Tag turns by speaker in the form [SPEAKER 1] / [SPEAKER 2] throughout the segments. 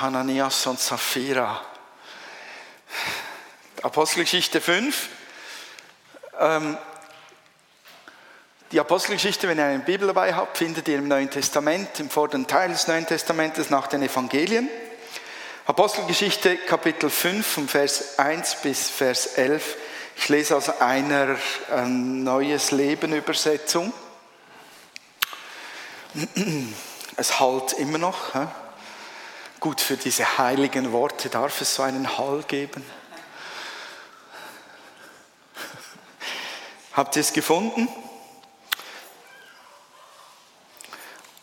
[SPEAKER 1] Hananias und Sapphira. Apostelgeschichte 5. Ähm, die Apostelgeschichte, wenn ihr eine Bibel dabei habt, findet ihr im Neuen Testament, im vorderen Teil des Neuen Testamentes nach den Evangelien. Apostelgeschichte Kapitel 5 vom Vers 1 bis Vers 11. Ich lese aus einer ähm, Neues Leben Übersetzung. Es halt immer noch. He? Gut, für diese heiligen Worte darf es so einen Hall geben. Habt ihr es gefunden?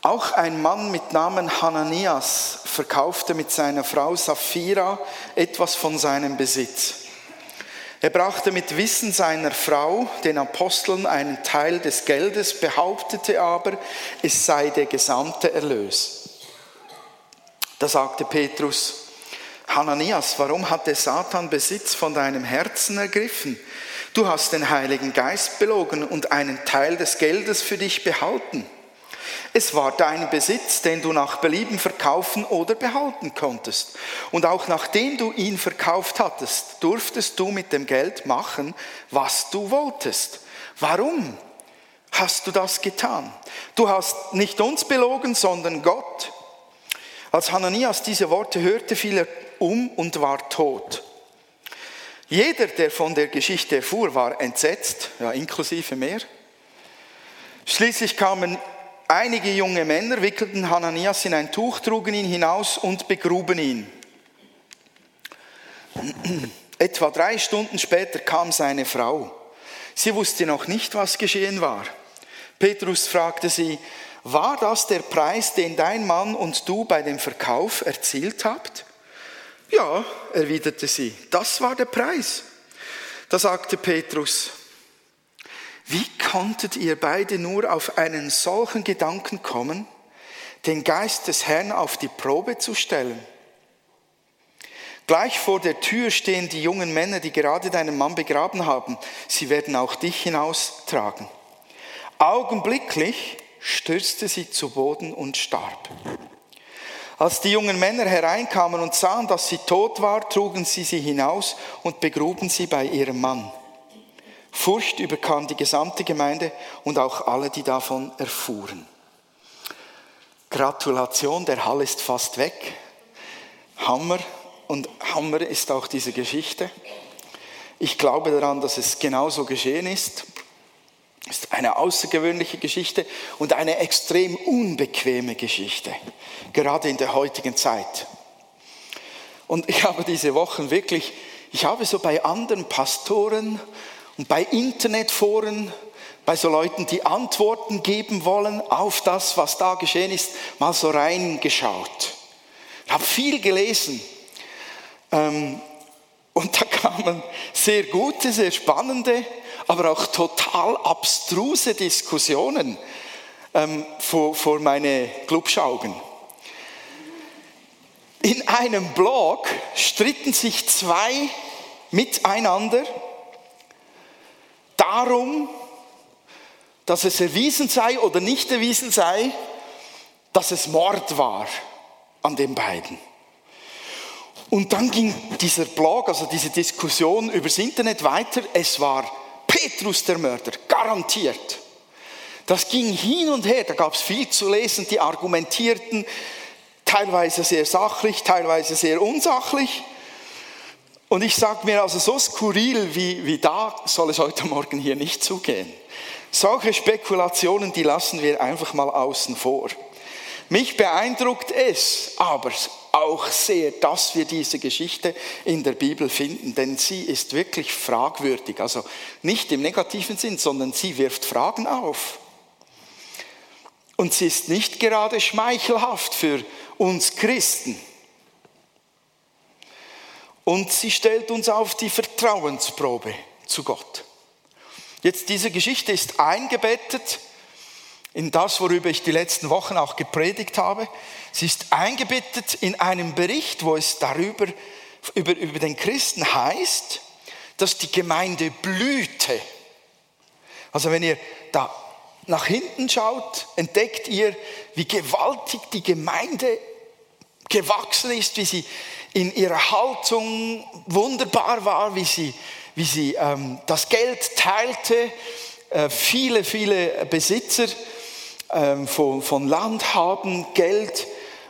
[SPEAKER 1] Auch ein Mann mit Namen Hananias verkaufte mit seiner Frau Sapphira etwas von seinem Besitz. Er brachte mit Wissen seiner Frau den Aposteln einen Teil des Geldes, behauptete aber, es sei der gesamte Erlös. Da sagte Petrus, Hananias, warum hat der Satan Besitz von deinem Herzen ergriffen? Du hast den Heiligen Geist belogen und einen Teil des Geldes für dich behalten. Es war dein Besitz, den du nach Belieben verkaufen oder behalten konntest. Und auch nachdem du ihn verkauft hattest, durftest du mit dem Geld machen, was du wolltest. Warum hast du das getan? Du hast nicht uns belogen, sondern Gott. Als Hananias diese Worte hörte, fiel er um und war tot. Jeder, der von der Geschichte erfuhr, war entsetzt, ja, inklusive mehr. Schließlich kamen einige junge Männer, wickelten Hananias in ein Tuch, trugen ihn hinaus und begruben ihn. Etwa drei Stunden später kam seine Frau. Sie wusste noch nicht, was geschehen war. Petrus fragte sie, war das der Preis, den dein Mann und du bei dem Verkauf erzielt habt? Ja, erwiderte sie, das war der Preis. Da sagte Petrus, wie konntet ihr beide nur auf einen solchen Gedanken kommen, den Geist des Herrn auf die Probe zu stellen? Gleich vor der Tür stehen die jungen Männer, die gerade deinen Mann begraben haben. Sie werden auch dich hinaustragen. Augenblicklich stürzte sie zu Boden und starb. Als die jungen Männer hereinkamen und sahen, dass sie tot war, trugen sie sie hinaus und begruben sie bei ihrem Mann. Furcht überkam die gesamte Gemeinde und auch alle, die davon erfuhren. Gratulation, der Hall ist fast weg. Hammer und Hammer ist auch diese Geschichte. Ich glaube daran, dass es genauso geschehen ist ist eine außergewöhnliche Geschichte und eine extrem unbequeme Geschichte, gerade in der heutigen Zeit. Und ich habe diese Wochen wirklich, ich habe so bei anderen Pastoren und bei Internetforen, bei so Leuten, die Antworten geben wollen auf das, was da geschehen ist, mal so reingeschaut. Ich habe viel gelesen. Ähm, und da kamen sehr gute, sehr spannende aber auch total abstruse Diskussionen ähm, vor, vor meine Clubschaugen. In einem Blog stritten sich zwei miteinander darum, dass es erwiesen sei oder nicht erwiesen sei, dass es Mord war an den beiden. Und dann ging dieser Blog, also diese Diskussion übers Internet weiter. Es war Petrus der Mörder, garantiert. Das ging hin und her, da gab es viel zu lesen, die argumentierten teilweise sehr sachlich, teilweise sehr unsachlich. Und ich sage mir also, so skurril wie, wie da soll es heute Morgen hier nicht zugehen. Solche Spekulationen, die lassen wir einfach mal außen vor. Mich beeindruckt es aber auch sehr, dass wir diese Geschichte in der Bibel finden, denn sie ist wirklich fragwürdig. Also nicht im negativen Sinn, sondern sie wirft Fragen auf. Und sie ist nicht gerade schmeichelhaft für uns Christen. Und sie stellt uns auf die Vertrauensprobe zu Gott. Jetzt, diese Geschichte ist eingebettet in das, worüber ich die letzten Wochen auch gepredigt habe. Sie ist eingebettet in einem Bericht, wo es darüber, über, über den Christen heißt, dass die Gemeinde blühte. Also wenn ihr da nach hinten schaut, entdeckt ihr, wie gewaltig die Gemeinde gewachsen ist, wie sie in ihrer Haltung wunderbar war, wie sie, wie sie ähm, das Geld teilte. Äh, viele, viele Besitzer ähm, von, von Land haben Geld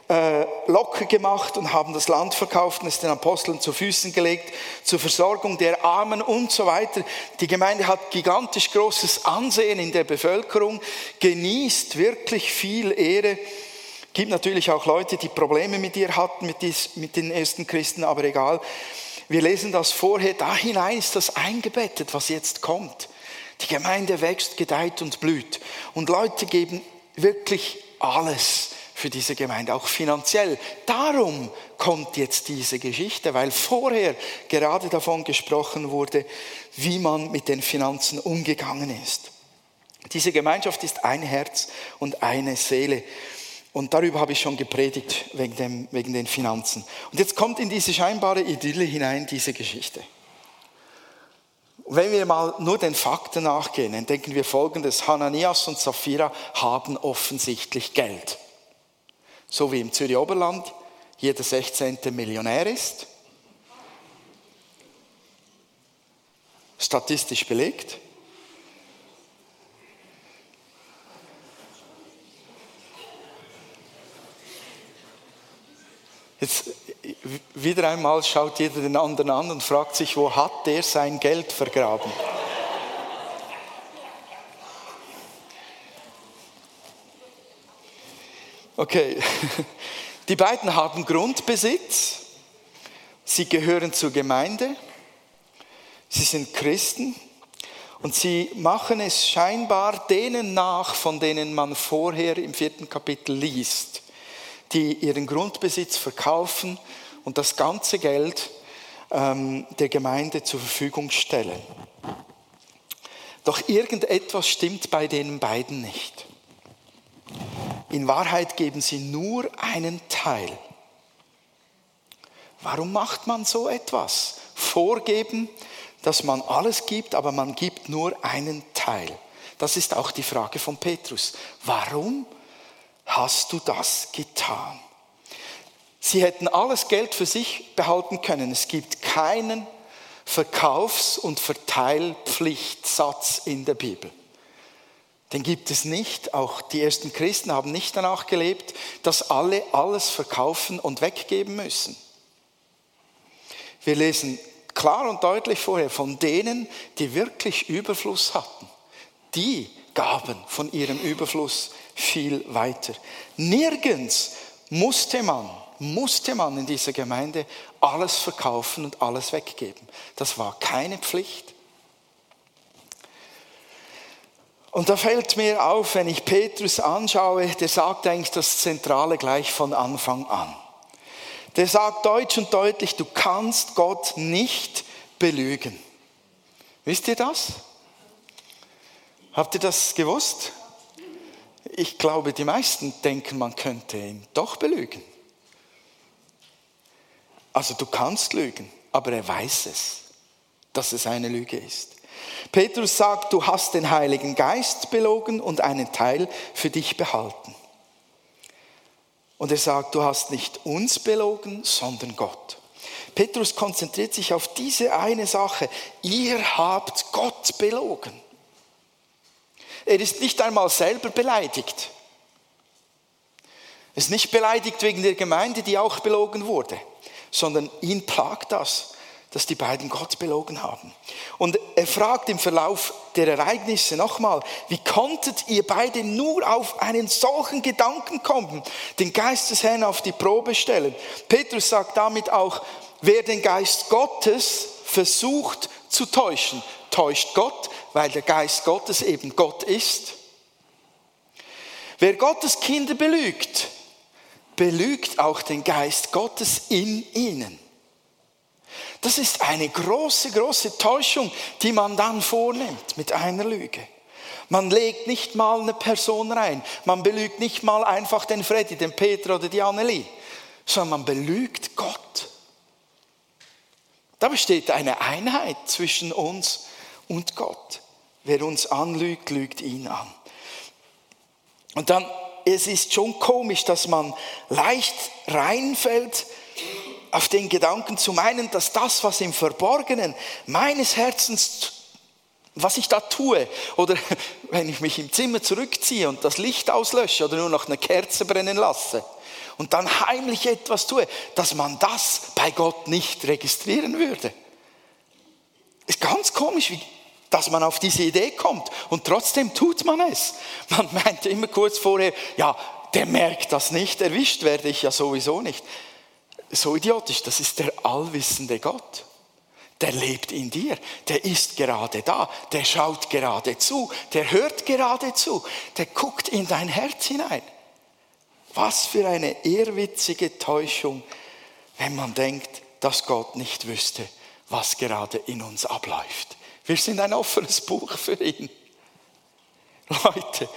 [SPEAKER 1] äh, locker gemacht und haben das Land verkauft und es den Aposteln zu Füßen gelegt, zur Versorgung der Armen und so weiter. Die Gemeinde hat gigantisch großes Ansehen in der Bevölkerung, genießt wirklich viel Ehre. Gibt natürlich auch Leute, die Probleme mit ihr hatten, mit, dies, mit den ersten Christen, aber egal. Wir lesen das vorher, da hinein ist das eingebettet, was jetzt kommt. Die Gemeinde wächst, gedeiht und blüht. Und Leute geben wirklich alles für diese Gemeinde, auch finanziell. Darum kommt jetzt diese Geschichte, weil vorher gerade davon gesprochen wurde, wie man mit den Finanzen umgegangen ist. Diese Gemeinschaft ist ein Herz und eine Seele. Und darüber habe ich schon gepredigt wegen, dem, wegen den Finanzen. Und jetzt kommt in diese scheinbare Idylle hinein diese Geschichte. Wenn wir mal nur den Fakten nachgehen, dann denken wir folgendes. Hananias und Sapphira haben offensichtlich Geld so wie im Zürich Oberland jeder 16. Millionär ist. Statistisch belegt. Jetzt wieder einmal schaut jeder den anderen an und fragt sich, wo hat der sein Geld vergraben? Okay, die beiden haben Grundbesitz, sie gehören zur Gemeinde, sie sind Christen. Und sie machen es scheinbar denen nach, von denen man vorher im vierten Kapitel liest, die ihren Grundbesitz verkaufen und das ganze Geld ähm, der Gemeinde zur Verfügung stellen. Doch irgendetwas stimmt bei den beiden nicht. In Wahrheit geben sie nur einen Teil. Warum macht man so etwas? Vorgeben, dass man alles gibt, aber man gibt nur einen Teil. Das ist auch die Frage von Petrus. Warum hast du das getan? Sie hätten alles Geld für sich behalten können. Es gibt keinen Verkaufs- und Verteilpflichtsatz in der Bibel. Den gibt es nicht. Auch die ersten Christen haben nicht danach gelebt, dass alle alles verkaufen und weggeben müssen. Wir lesen klar und deutlich vorher von denen, die wirklich Überfluss hatten. Die gaben von ihrem Überfluss viel weiter. Nirgends musste man, musste man in dieser Gemeinde alles verkaufen und alles weggeben. Das war keine Pflicht. Und da fällt mir auf, wenn ich Petrus anschaue, der sagt eigentlich das Zentrale gleich von Anfang an. Der sagt deutsch und deutlich, du kannst Gott nicht belügen. Wisst ihr das? Habt ihr das gewusst? Ich glaube, die meisten denken, man könnte ihn doch belügen. Also du kannst lügen, aber er weiß es, dass es eine Lüge ist. Petrus sagt, du hast den Heiligen Geist belogen und einen Teil für dich behalten. Und er sagt, du hast nicht uns belogen, sondern Gott. Petrus konzentriert sich auf diese eine Sache. Ihr habt Gott belogen. Er ist nicht einmal selber beleidigt. Er ist nicht beleidigt wegen der Gemeinde, die auch belogen wurde, sondern ihn plagt das dass die beiden Gott belogen haben. Und er fragt im Verlauf der Ereignisse nochmal, wie konntet ihr beide nur auf einen solchen Gedanken kommen, den Geist des Herrn auf die Probe stellen? Petrus sagt damit auch, wer den Geist Gottes versucht zu täuschen, täuscht Gott, weil der Geist Gottes eben Gott ist. Wer Gottes Kinder belügt, belügt auch den Geist Gottes in ihnen. Das ist eine große, große Täuschung, die man dann vornimmt mit einer Lüge. Man legt nicht mal eine Person rein. Man belügt nicht mal einfach den Freddy, den Peter oder die Annelie, sondern man belügt Gott. Da besteht eine Einheit zwischen uns und Gott. Wer uns anlügt, lügt ihn an. Und dann es ist schon komisch, dass man leicht reinfällt auf den Gedanken zu meinen, dass das, was im Verborgenen meines Herzens, was ich da tue, oder wenn ich mich im Zimmer zurückziehe und das Licht auslösche oder nur noch eine Kerze brennen lasse und dann heimlich etwas tue, dass man das bei Gott nicht registrieren würde. Ist ganz komisch, wie, dass man auf diese Idee kommt. Und trotzdem tut man es. Man meinte immer kurz vorher, ja, der merkt das nicht, erwischt werde ich ja sowieso nicht. So idiotisch, das ist der allwissende Gott. Der lebt in dir, der ist gerade da, der schaut gerade zu, der hört gerade zu, der guckt in dein Herz hinein. Was für eine ehrwitzige Täuschung, wenn man denkt, dass Gott nicht wüsste, was gerade in uns abläuft. Wir sind ein offenes Buch für ihn. Leute,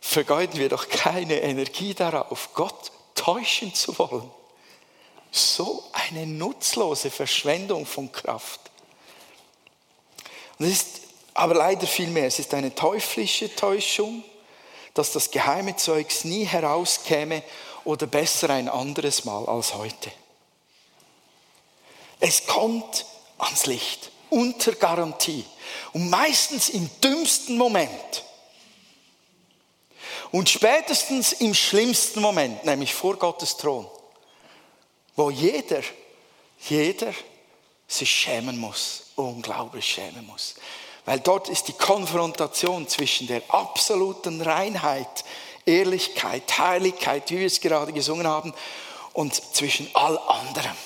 [SPEAKER 1] vergeuden wir doch keine Energie darauf, Gott täuschen zu wollen. So eine nutzlose Verschwendung von Kraft. Und es ist aber leider viel mehr. Es ist eine teuflische Täuschung, dass das geheime Zeugs nie herauskäme oder besser ein anderes Mal als heute. Es kommt ans Licht unter Garantie. Und meistens im dümmsten Moment. Und spätestens im schlimmsten Moment, nämlich vor Gottes Thron, wo jeder, jeder sich schämen muss, unglaublich schämen muss. Weil dort ist die Konfrontation zwischen der absoluten Reinheit, Ehrlichkeit, Heiligkeit, wie wir es gerade gesungen haben, und zwischen all anderem.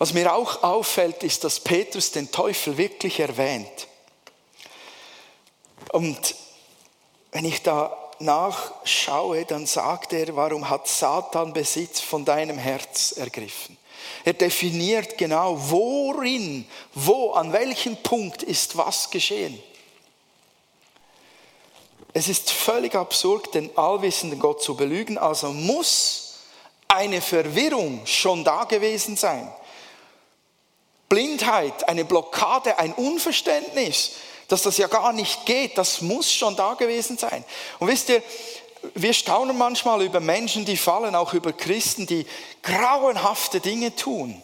[SPEAKER 1] Was mir auch auffällt, ist, dass Petrus den Teufel wirklich erwähnt. Und wenn ich da nachschaue, dann sagt er, warum hat Satan Besitz von deinem Herz ergriffen? Er definiert genau, worin, wo, an welchem Punkt ist was geschehen. Es ist völlig absurd, den allwissenden Gott zu belügen, also muss eine Verwirrung schon da gewesen sein. Blindheit, eine Blockade, ein Unverständnis, dass das ja gar nicht geht, das muss schon da gewesen sein. Und wisst ihr, wir staunen manchmal über Menschen, die fallen, auch über Christen, die grauenhafte Dinge tun.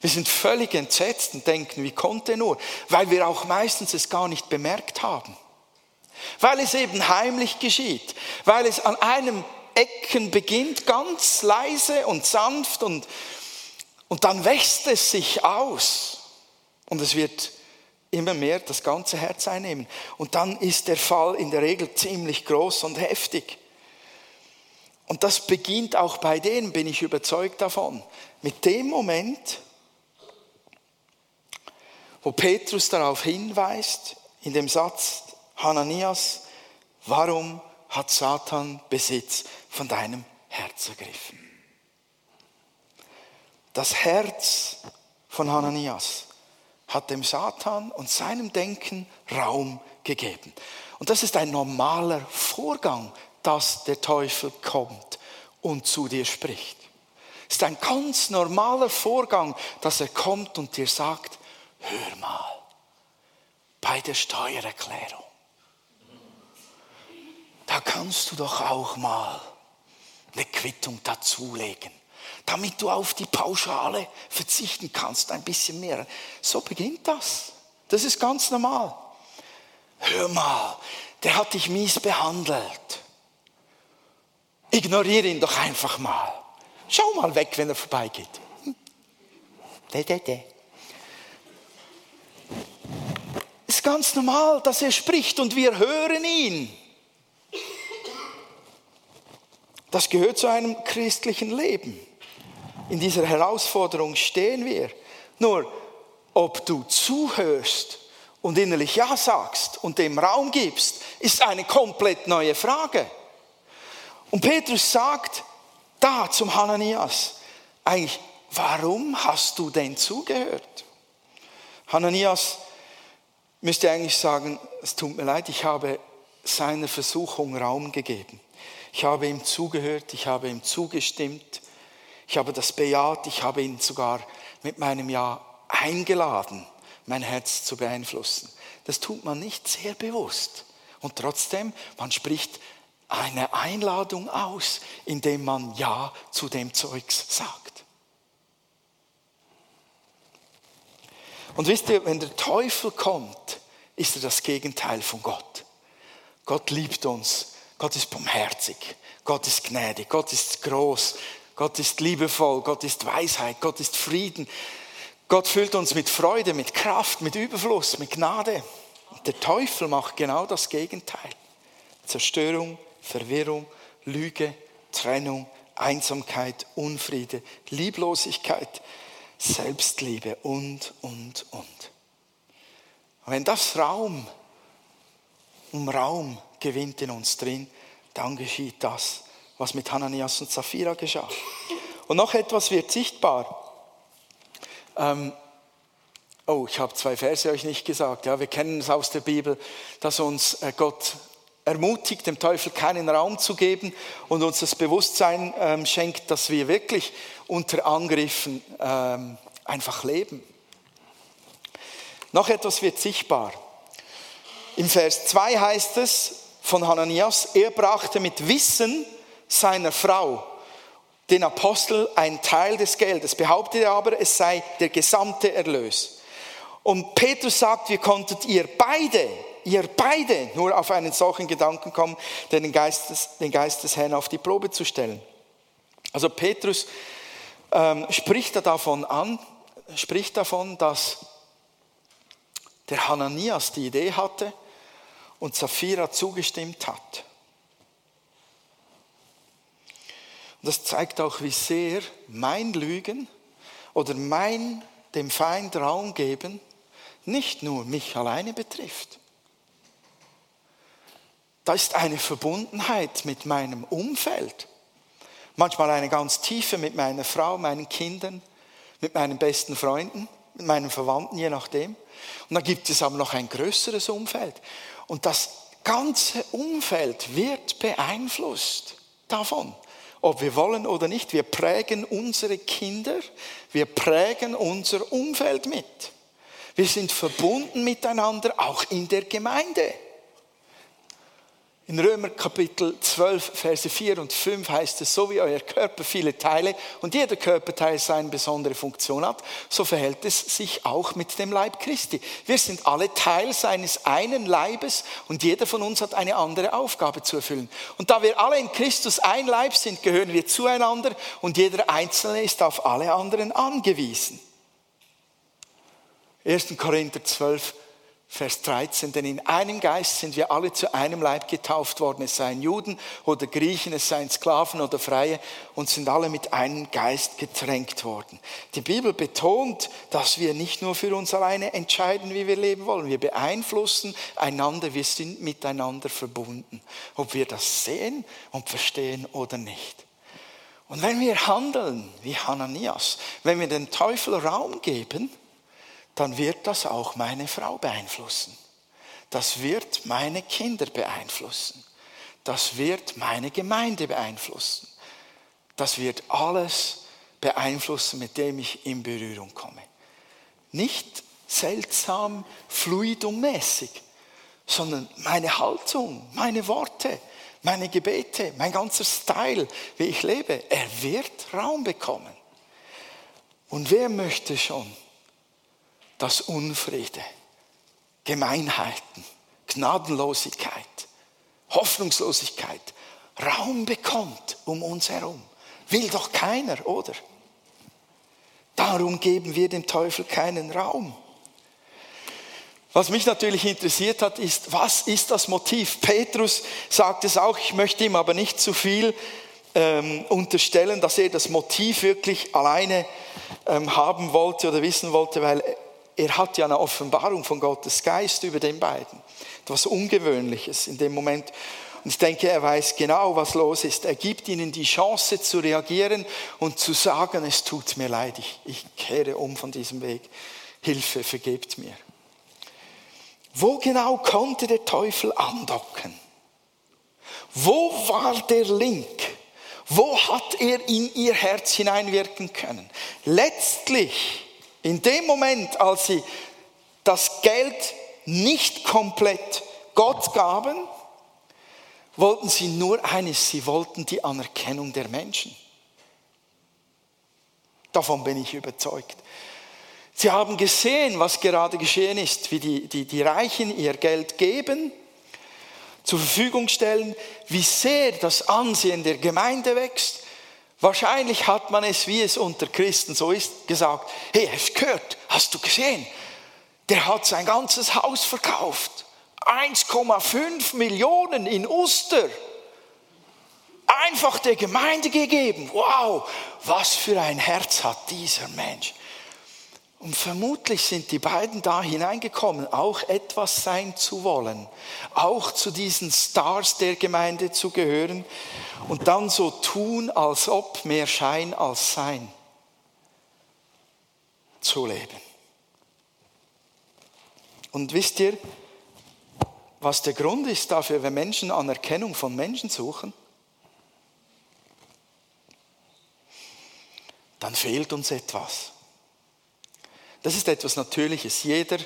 [SPEAKER 1] Wir sind völlig entsetzt und denken, wie konnte nur? Weil wir auch meistens es gar nicht bemerkt haben. Weil es eben heimlich geschieht. Weil es an einem Ecken beginnt, ganz leise und sanft und und dann wächst es sich aus und es wird immer mehr das ganze Herz einnehmen. Und dann ist der Fall in der Regel ziemlich groß und heftig. Und das beginnt auch bei denen, bin ich überzeugt davon. Mit dem Moment, wo Petrus darauf hinweist, in dem Satz Hananias, warum hat Satan Besitz von deinem Herz ergriffen? Das Herz von Hananias hat dem Satan und seinem Denken Raum gegeben. Und das ist ein normaler Vorgang, dass der Teufel kommt und zu dir spricht. Es ist ein ganz normaler Vorgang, dass er kommt und dir sagt, hör mal, bei der Steuererklärung, da kannst du doch auch mal eine Quittung dazulegen damit du auf die Pauschale verzichten kannst, ein bisschen mehr. So beginnt das. Das ist ganz normal. Hör mal, der hat dich mies behandelt. Ignoriere ihn doch einfach mal. Schau mal weg, wenn er vorbeigeht. De, de, ist ganz normal, dass er spricht und wir hören ihn. Das gehört zu einem christlichen Leben in dieser Herausforderung stehen wir. Nur, ob du zuhörst und innerlich Ja sagst und dem Raum gibst, ist eine komplett neue Frage. Und Petrus sagt da zum Hananias, eigentlich, warum hast du denn zugehört? Hananias müsste eigentlich sagen, es tut mir leid, ich habe seiner Versuchung Raum gegeben. Ich habe ihm zugehört, ich habe ihm zugestimmt ich habe das bejaht, ich habe ihn sogar mit meinem Ja eingeladen, mein Herz zu beeinflussen. Das tut man nicht sehr bewusst. Und trotzdem, man spricht eine Einladung aus, indem man Ja zu dem Zeugs sagt. Und wisst ihr, wenn der Teufel kommt, ist er das Gegenteil von Gott. Gott liebt uns. Gott ist barmherzig. Gott ist gnädig. Gott ist groß. Gott ist liebevoll. Gott ist Weisheit. Gott ist Frieden. Gott füllt uns mit Freude, mit Kraft, mit Überfluss, mit Gnade. Und der Teufel macht genau das Gegenteil. Zerstörung, Verwirrung, Lüge, Trennung, Einsamkeit, Unfriede, Lieblosigkeit, Selbstliebe und, und, und. wenn das Raum um Raum gewinnt in uns drin, dann geschieht das, was mit Hananias und Sapphira geschah. Und noch etwas wird sichtbar. Ähm, oh, ich habe zwei Verse euch nicht gesagt. Ja, wir kennen es aus der Bibel, dass uns äh, Gott ermutigt, dem Teufel keinen Raum zu geben und uns das Bewusstsein ähm, schenkt, dass wir wirklich unter Angriffen ähm, einfach leben. Noch etwas wird sichtbar. Im Vers 2 heißt es von Hananias, er brachte mit Wissen seiner Frau den Apostel einen Teil des Geldes, behauptete aber, es sei der gesamte Erlös. Und Petrus sagt, wie konntet ihr beide ihr beide nur auf einen solchen Gedanken kommen, den Geist des, den Geist des Herrn auf die Probe zu stellen. Also Petrus ähm, spricht davon an, spricht davon, dass der Hananias die Idee hatte und Sapphira zugestimmt hat. Und das zeigt auch, wie sehr mein Lügen oder mein dem Feind Raum geben nicht nur mich alleine betrifft, da ist eine Verbundenheit mit meinem Umfeld. Manchmal eine ganz tiefe mit meiner Frau, meinen Kindern, mit meinen besten Freunden, mit meinen Verwandten, je nachdem. Und dann gibt es aber noch ein größeres Umfeld. Und das ganze Umfeld wird beeinflusst davon. Ob wir wollen oder nicht, wir prägen unsere Kinder, wir prägen unser Umfeld mit. Wir sind verbunden miteinander, auch in der Gemeinde. In Römer Kapitel 12, Verse 4 und 5 heißt es, so wie euer Körper viele Teile und jeder Körperteil seine besondere Funktion hat, so verhält es sich auch mit dem Leib Christi. Wir sind alle Teil seines einen Leibes und jeder von uns hat eine andere Aufgabe zu erfüllen. Und da wir alle in Christus ein Leib sind, gehören wir zueinander und jeder Einzelne ist auf alle anderen angewiesen. 1. Korinther 12, Vers 13, denn in einem Geist sind wir alle zu einem Leib getauft worden, es seien Juden oder Griechen, es seien Sklaven oder Freie und sind alle mit einem Geist getränkt worden. Die Bibel betont, dass wir nicht nur für uns alleine entscheiden, wie wir leben wollen, wir beeinflussen einander, wir sind miteinander verbunden, ob wir das sehen und verstehen oder nicht. Und wenn wir handeln wie Hananias, wenn wir den Teufel Raum geben, dann wird das auch meine Frau beeinflussen. Das wird meine Kinder beeinflussen. Das wird meine Gemeinde beeinflussen. Das wird alles beeinflussen, mit dem ich in Berührung komme. Nicht seltsam, fluidummäßig, sondern meine Haltung, meine Worte, meine Gebete, mein ganzer Style, wie ich lebe, er wird Raum bekommen. Und wer möchte schon dass Unfriede, Gemeinheiten, Gnadenlosigkeit, Hoffnungslosigkeit Raum bekommt um uns herum. Will doch keiner, oder? Darum geben wir dem Teufel keinen Raum. Was mich natürlich interessiert hat, ist, was ist das Motiv? Petrus sagt es auch, ich möchte ihm aber nicht zu viel ähm, unterstellen, dass er das Motiv wirklich alleine ähm, haben wollte oder wissen wollte, weil er hat ja eine Offenbarung von Gottes Geist über den beiden. Etwas Ungewöhnliches in dem Moment. Und ich denke, er weiß genau, was los ist. Er gibt ihnen die Chance zu reagieren und zu sagen, es tut mir leid, ich, ich kehre um von diesem Weg. Hilfe, vergebt mir. Wo genau konnte der Teufel andocken? Wo war der Link? Wo hat er in ihr Herz hineinwirken können? Letztlich in dem Moment, als sie das Geld nicht komplett Gott gaben, wollten sie nur eines, sie wollten die Anerkennung der Menschen. Davon bin ich überzeugt. Sie haben gesehen, was gerade geschehen ist, wie die, die, die Reichen ihr Geld geben, zur Verfügung stellen, wie sehr das Ansehen der Gemeinde wächst. Wahrscheinlich hat man es, wie es unter Christen so ist, gesagt, hey, hast du gehört, hast du gesehen, der hat sein ganzes Haus verkauft. 1,5 Millionen in Oster. Einfach der Gemeinde gegeben. Wow, was für ein Herz hat dieser Mensch. Und vermutlich sind die beiden da hineingekommen, auch etwas sein zu wollen, auch zu diesen Stars der Gemeinde zu gehören und dann so tun, als ob mehr Schein als Sein zu leben. Und wisst ihr, was der Grund ist dafür, wenn Menschen Anerkennung von Menschen suchen? Dann fehlt uns etwas. Das ist etwas Natürliches. Jeder,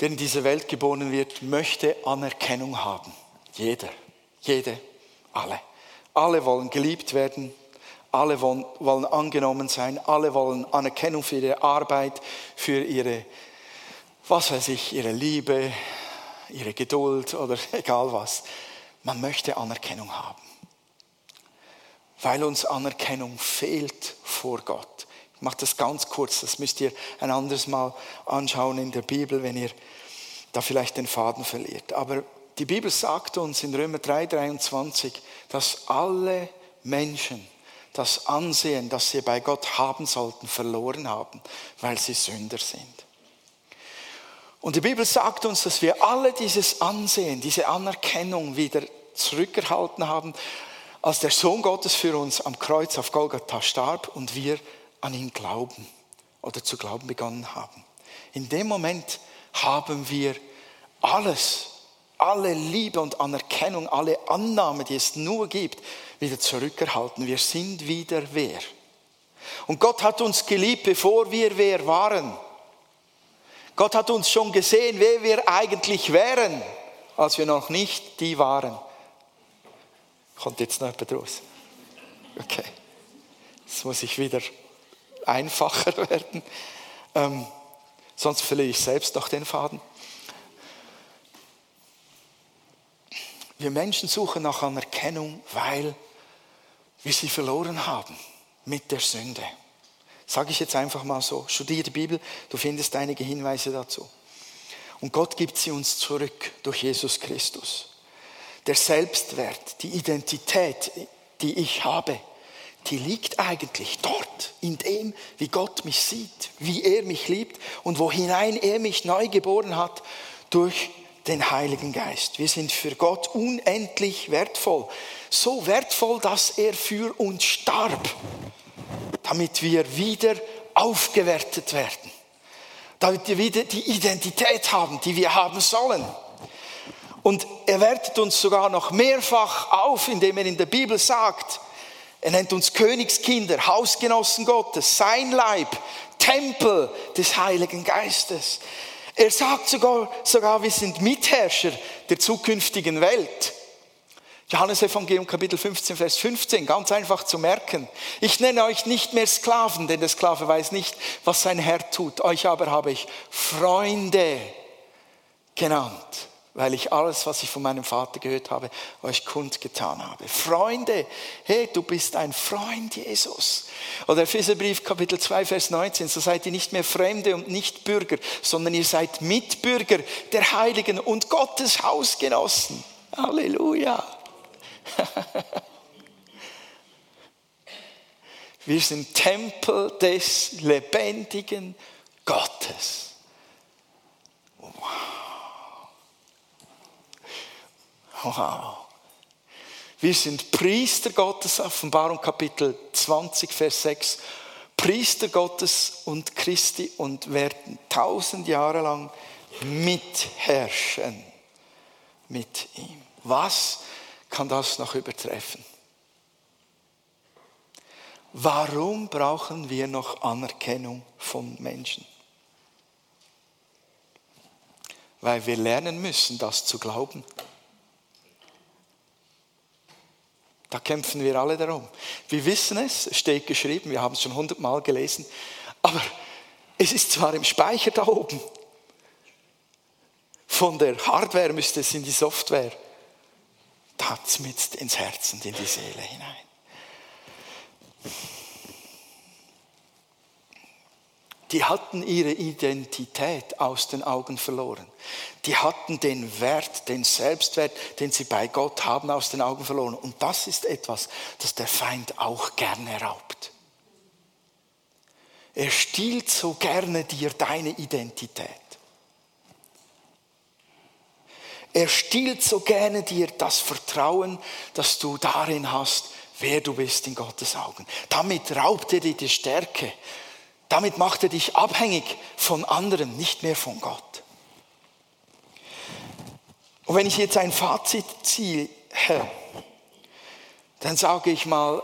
[SPEAKER 1] der in diese Welt geboren wird, möchte Anerkennung haben. Jeder, jede, alle. Alle wollen geliebt werden, alle wollen, wollen angenommen sein, alle wollen Anerkennung für ihre Arbeit, für ihre, was weiß ich, ihre Liebe, ihre Geduld oder egal was. Man möchte Anerkennung haben, weil uns Anerkennung fehlt vor Gott. Ich mache das ganz kurz, das müsst ihr ein anderes Mal anschauen in der Bibel, wenn ihr da vielleicht den Faden verliert. Aber die Bibel sagt uns in Römer 3, 23, dass alle Menschen das Ansehen, das sie bei Gott haben sollten, verloren haben, weil sie Sünder sind. Und die Bibel sagt uns, dass wir alle dieses Ansehen, diese Anerkennung wieder zurückerhalten haben, als der Sohn Gottes für uns am Kreuz auf Golgatha starb und wir an ihn glauben oder zu glauben begonnen haben. In dem Moment haben wir alles, alle Liebe und Anerkennung, alle Annahme, die es nur gibt, wieder zurückerhalten. Wir sind wieder wer. Und Gott hat uns geliebt, bevor wir wer waren. Gott hat uns schon gesehen, wer wir eigentlich wären, als wir noch nicht die waren. Kommt jetzt noch jemand raus? Okay. Jetzt muss ich wieder einfacher werden. Ähm, sonst verliere ich selbst noch den Faden. Wir Menschen suchen nach Anerkennung, weil wir sie verloren haben mit der Sünde. Sage ich jetzt einfach mal so. Studiere die Bibel, du findest einige Hinweise dazu. Und Gott gibt sie uns zurück durch Jesus Christus. Der Selbstwert, die Identität, die ich habe, die liegt eigentlich dort, in dem, wie Gott mich sieht, wie er mich liebt und wo hinein er mich neu geboren hat durch den Heiligen Geist. Wir sind für Gott unendlich wertvoll. So wertvoll, dass er für uns starb, damit wir wieder aufgewertet werden. Damit wir wieder die Identität haben, die wir haben sollen. Und er wertet uns sogar noch mehrfach auf, indem er in der Bibel sagt, er nennt uns Königskinder, Hausgenossen Gottes, sein Leib, Tempel des Heiligen Geistes. Er sagt sogar, sogar wir sind Mitherrscher der zukünftigen Welt. Johannes Evangelium Kapitel 15, Vers 15, ganz einfach zu merken. Ich nenne euch nicht mehr Sklaven, denn der Sklave weiß nicht, was sein Herr tut. Euch aber habe ich Freunde genannt weil ich alles, was ich von meinem Vater gehört habe, euch kundgetan habe. Freunde, hey, du bist ein Freund Jesus. Oder Epheserbrief Kapitel 2, Vers 19, so seid ihr nicht mehr Fremde und nicht Bürger, sondern ihr seid Mitbürger der Heiligen und Gottes Hausgenossen. Halleluja. Wir sind Tempel des lebendigen Gottes. Wow. Wir sind Priester Gottes, Offenbarung Kapitel 20, Vers 6. Priester Gottes und Christi und werden tausend Jahre lang mitherrschen mit ihm. Was kann das noch übertreffen? Warum brauchen wir noch Anerkennung von Menschen? weil wir lernen müssen, das zu glauben. Da kämpfen wir alle darum. Wir wissen es, es steht geschrieben, wir haben es schon hundertmal gelesen, aber es ist zwar im Speicher da oben. Von der Hardware müsste es in die Software. Da mit ins Herz und in die Seele hinein. Die hatten ihre Identität aus den Augen verloren. Die hatten den Wert, den Selbstwert, den sie bei Gott haben, aus den Augen verloren. Und das ist etwas, das der Feind auch gerne raubt. Er stiehlt so gerne dir deine Identität. Er stiehlt so gerne dir das Vertrauen, das du darin hast, wer du bist in Gottes Augen. Damit raubt er dir die Stärke damit macht er dich abhängig von anderen, nicht mehr von Gott. Und wenn ich jetzt ein Fazit ziehe, dann sage ich mal,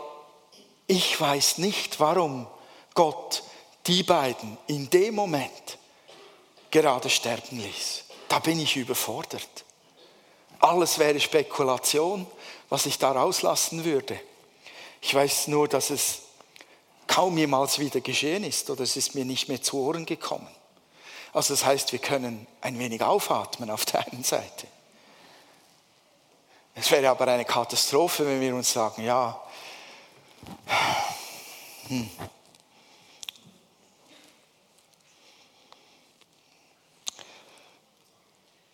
[SPEAKER 1] ich weiß nicht, warum Gott die beiden in dem Moment gerade sterben ließ. Da bin ich überfordert. Alles wäre Spekulation, was ich da rauslassen würde. Ich weiß nur, dass es kaum jemals wieder geschehen ist oder es ist mir nicht mehr zu Ohren gekommen. Also das heißt, wir können ein wenig aufatmen auf der einen Seite. Es wäre aber eine Katastrophe, wenn wir uns sagen, ja, hm.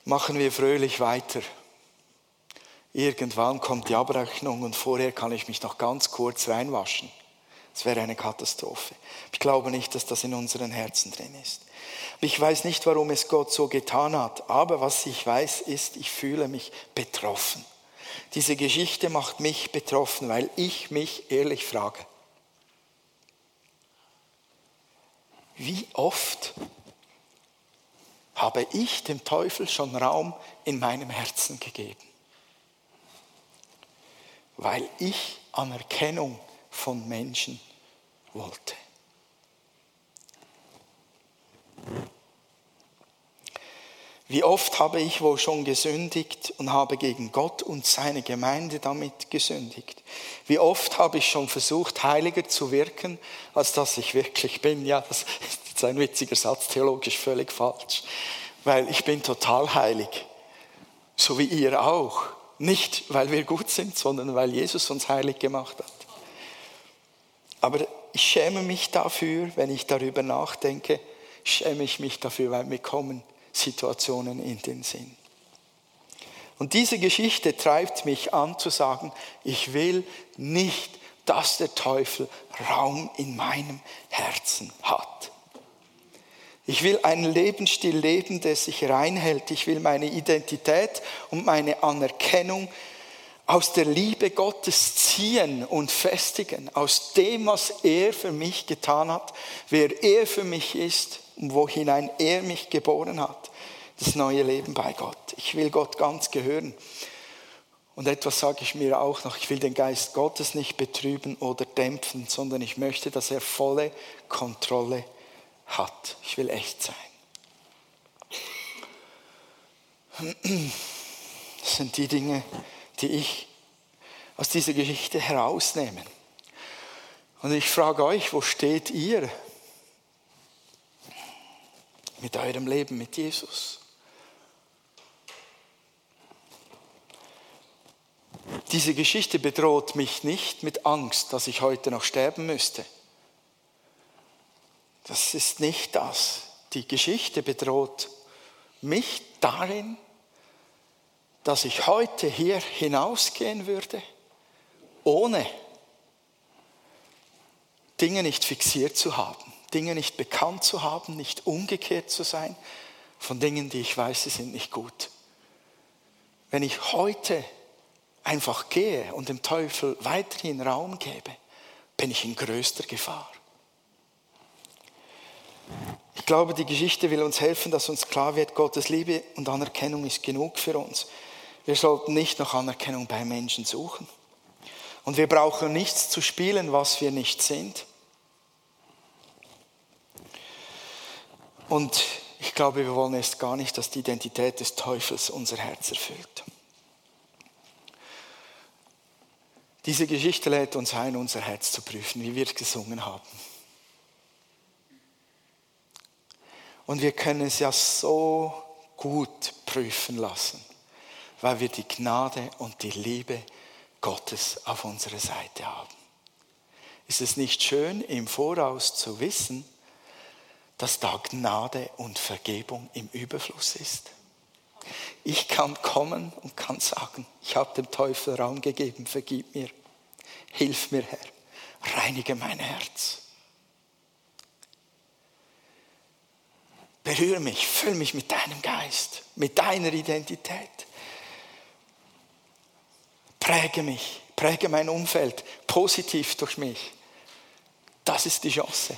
[SPEAKER 1] machen wir fröhlich weiter. Irgendwann kommt die Abrechnung und vorher kann ich mich noch ganz kurz reinwaschen. Es wäre eine Katastrophe. Ich glaube nicht, dass das in unseren Herzen drin ist. Ich weiß nicht, warum es Gott so getan hat, aber was ich weiß, ist, ich fühle mich betroffen. Diese Geschichte macht mich betroffen, weil ich mich ehrlich frage, wie oft habe ich dem Teufel schon Raum in meinem Herzen gegeben? Weil ich Anerkennung von Menschen wollte. Wie oft habe ich wohl schon gesündigt und habe gegen Gott und seine Gemeinde damit gesündigt? Wie oft habe ich schon versucht, heiliger zu wirken, als dass ich wirklich bin? Ja, das ist jetzt ein witziger Satz, theologisch völlig falsch. Weil ich bin total heilig. So wie ihr auch. Nicht, weil wir gut sind, sondern weil Jesus uns heilig gemacht hat. Aber ich schäme mich dafür, wenn ich darüber nachdenke, schäme ich mich dafür, weil mir kommen Situationen in den Sinn. Und diese Geschichte treibt mich an zu sagen, ich will nicht, dass der Teufel Raum in meinem Herzen hat. Ich will einen Lebensstil leben, der sich reinhält. Ich will meine Identität und meine Anerkennung aus der Liebe Gottes ziehen und festigen, aus dem, was er für mich getan hat, wer er für mich ist und wo hinein er mich geboren hat, das neue Leben bei Gott. Ich will Gott ganz gehören. Und etwas sage ich mir auch noch, ich will den Geist Gottes nicht betrüben oder dämpfen, sondern ich möchte, dass er volle Kontrolle hat. Ich will echt sein. Das sind die Dinge, die ich aus dieser Geschichte herausnehme. Und ich frage euch, wo steht ihr mit eurem Leben mit Jesus? Diese Geschichte bedroht mich nicht mit Angst, dass ich heute noch sterben müsste. Das ist nicht das. Die Geschichte bedroht mich darin, dass ich heute hier hinausgehen würde, ohne Dinge nicht fixiert zu haben, Dinge nicht bekannt zu haben, nicht umgekehrt zu sein von Dingen, die ich weiß, sie sind nicht gut. Wenn ich heute einfach gehe und dem Teufel weiterhin Raum gebe, bin ich in größter Gefahr. Ich glaube, die Geschichte will uns helfen, dass uns klar wird, Gottes Liebe und Anerkennung ist genug für uns. Wir sollten nicht nach Anerkennung bei Menschen suchen. Und wir brauchen nichts zu spielen, was wir nicht sind. Und Ich glaube, wir wollen erst gar nicht, dass die Identität des Teufels unser Herz erfüllt. Diese Geschichte lädt uns ein, unser Herz zu prüfen, wie wir es gesungen haben. Und wir können es ja so gut prüfen lassen, weil wir die Gnade und die Liebe Gottes auf unserer Seite haben. Ist es nicht schön, im Voraus zu wissen, dass da Gnade und Vergebung im Überfluss ist. Ich kann kommen und kann sagen, ich habe dem Teufel Raum gegeben, vergib mir, hilf mir, Herr, reinige mein Herz. Berühre mich, füll mich mit deinem Geist, mit deiner Identität. Präge mich, präge mein Umfeld positiv durch mich. Das ist die Chance.